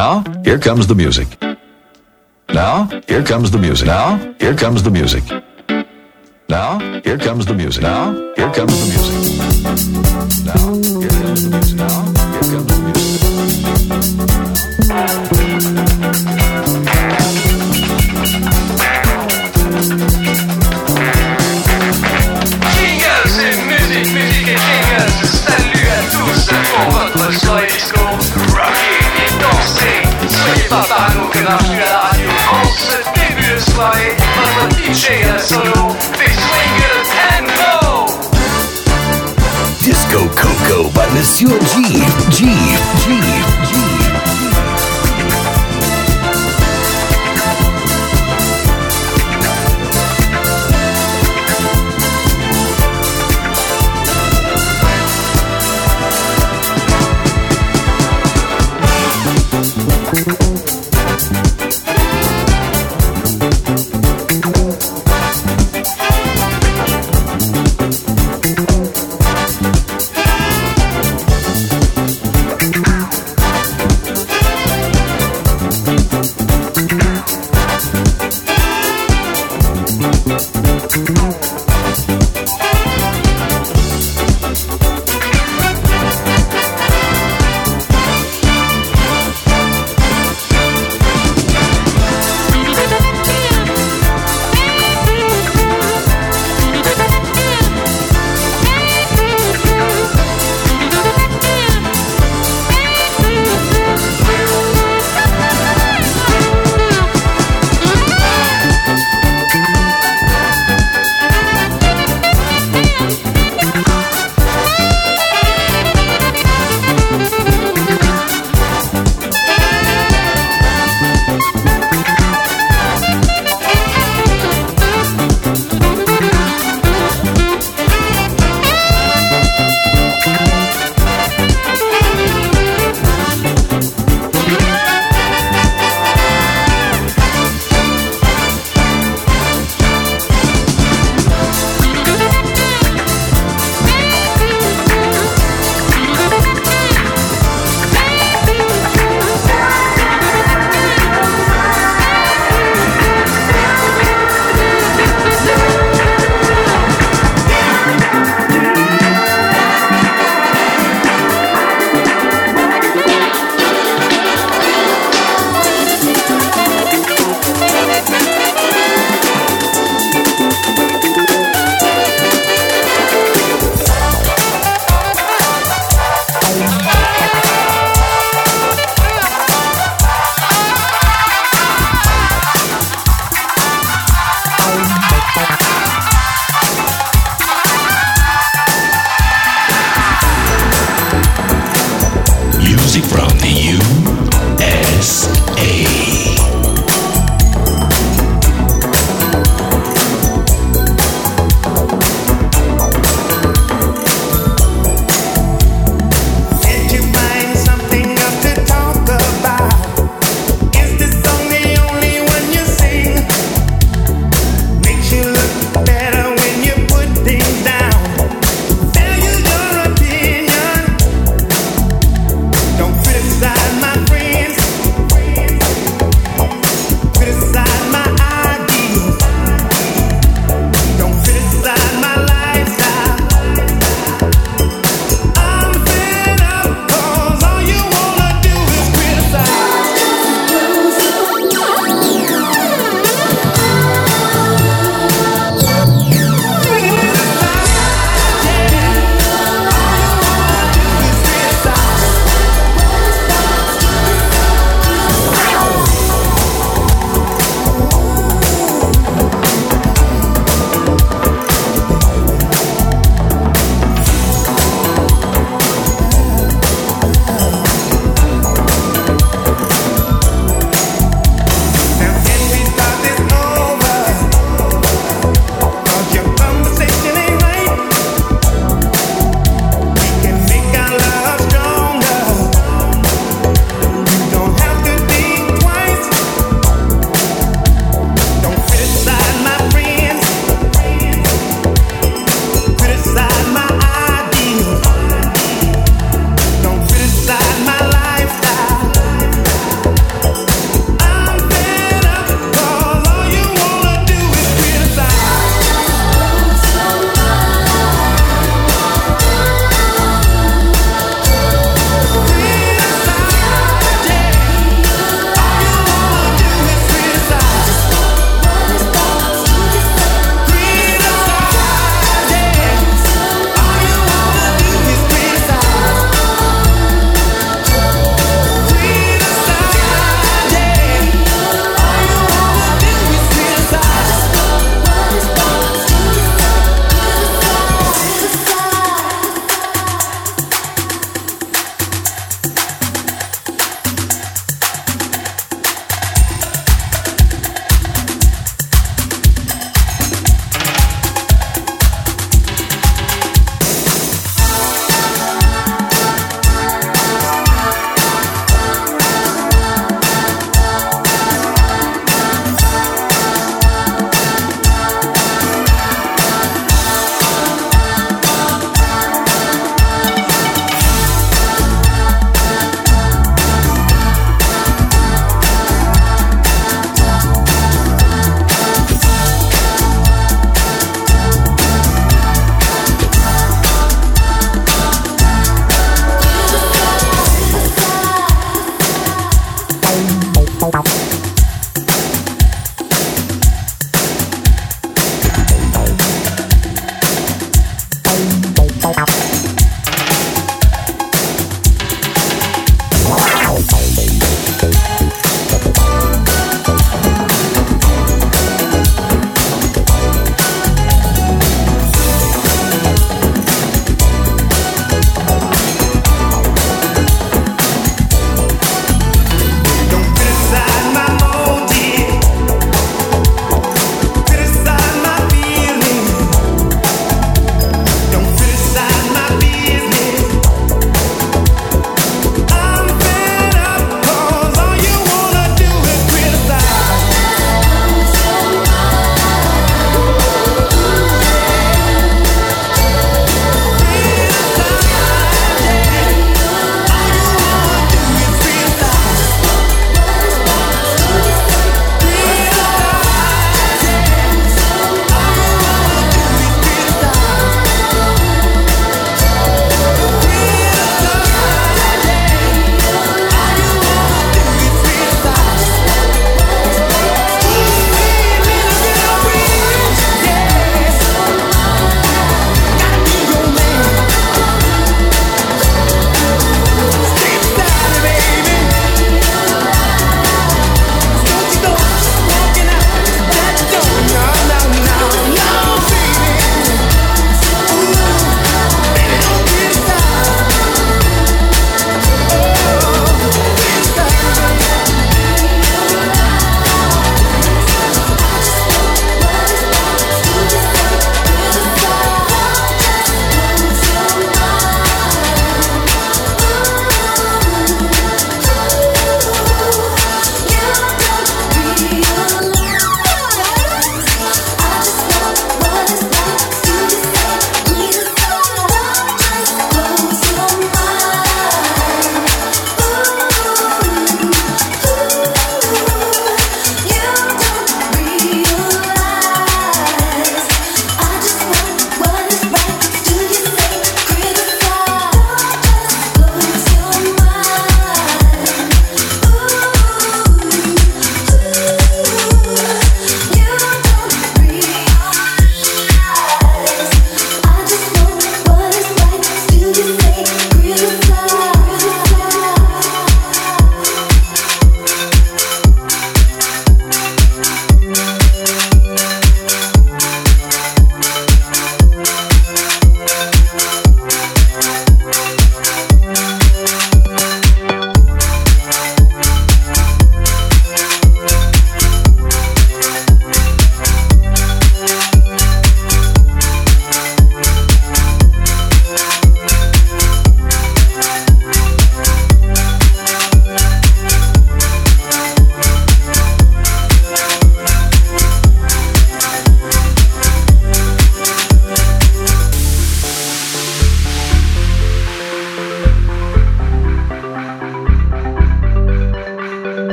Now, here comes the music. Now, here comes the music. Now, here comes the music. Now, here comes the music. Now, here comes the music. Now, here comes the music. Now, here comes the Jingles, c'est musique, musique et jingles. Salut à disco. Coco by Monsieur G. G. G. G.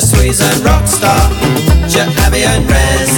Sways and Rockstar, Jahavi and res.